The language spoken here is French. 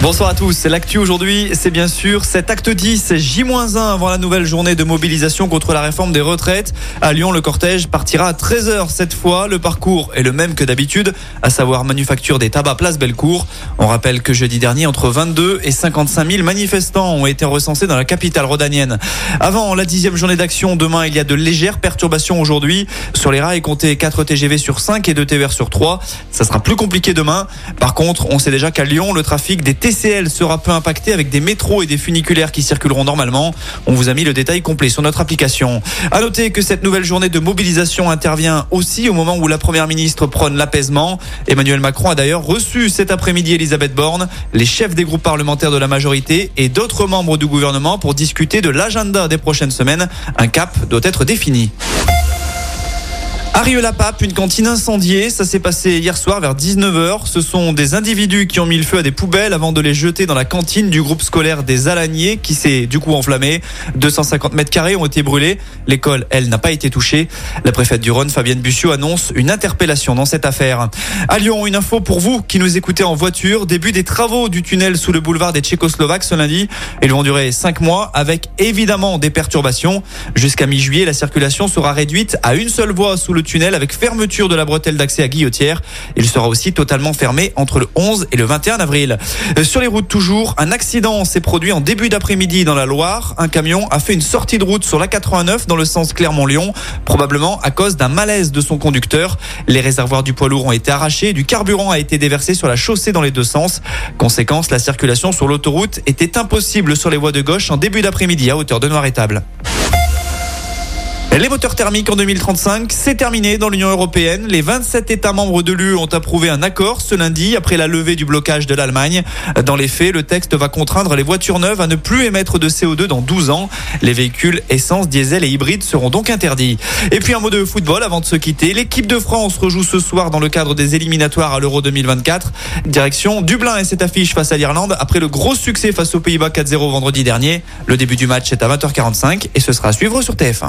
Bonsoir à tous. L'actu aujourd'hui, c'est bien sûr cet acte 10, J-1 avant la nouvelle journée de mobilisation contre la réforme des retraites. À Lyon, le cortège partira à 13h cette fois. Le parcours est le même que d'habitude, à savoir manufacture des tabacs place Bellecour. On rappelle que jeudi dernier, entre 22 et 55 000 manifestants ont été recensés dans la capitale rhodanienne. Avant la dixième journée d'action, demain, il y a de légères perturbations aujourd'hui. Sur les rails, comptez 4 TGV sur 5 et 2 TVR sur 3. Ça sera plus compliqué demain. Par contre, on sait déjà qu'à Lyon, le trafic des TCL sera peu impacté avec des métros et des funiculaires qui circuleront normalement. On vous a mis le détail complet sur notre application. À noter que cette nouvelle journée de mobilisation intervient aussi au moment où la première ministre prône l'apaisement. Emmanuel Macron a d'ailleurs reçu cet après-midi Elisabeth Borne, les chefs des groupes parlementaires de la majorité et d'autres membres du gouvernement pour discuter de l'agenda des prochaines semaines. Un cap doit être défini. À la pape une cantine incendiée. Ça s'est passé hier soir vers 19h. Ce sont des individus qui ont mis le feu à des poubelles avant de les jeter dans la cantine du groupe scolaire des Alaniers qui s'est du coup enflammé. 250 mètres carrés ont été brûlés. L'école, elle, n'a pas été touchée. La préfète du Rhône, Fabienne Bussiot, annonce une interpellation dans cette affaire. À Lyon, une info pour vous qui nous écoutez en voiture. Début des travaux du tunnel sous le boulevard des Tchécoslovaques ce lundi. Ils vont durer 5 mois avec évidemment des perturbations. Jusqu'à mi-juillet, la circulation sera réduite à une seule voie sous le tunnel avec fermeture de la bretelle d'accès à Guillotière. Il sera aussi totalement fermé entre le 11 et le 21 avril. Euh, sur les routes toujours, un accident s'est produit en début d'après-midi dans la Loire. Un camion a fait une sortie de route sur la 89 dans le sens Clermont-Lyon, probablement à cause d'un malaise de son conducteur. Les réservoirs du poids lourd ont été arrachés, du carburant a été déversé sur la chaussée dans les deux sens. Conséquence, la circulation sur l'autoroute était impossible sur les voies de gauche en début d'après-midi à hauteur de Noir-Étable. Les moteurs thermiques en 2035, c'est terminé dans l'Union européenne. Les 27 États membres de l'UE ont approuvé un accord ce lundi après la levée du blocage de l'Allemagne. Dans les faits, le texte va contraindre les voitures neuves à ne plus émettre de CO2 dans 12 ans. Les véhicules essence, diesel et hybrides seront donc interdits. Et puis un mot de football avant de se quitter. L'équipe de France rejoue ce soir dans le cadre des éliminatoires à l'Euro 2024. Direction Dublin et cette affiche face à l'Irlande après le gros succès face aux Pays-Bas 4-0 vendredi dernier. Le début du match est à 20h45 et ce sera à suivre sur TF1.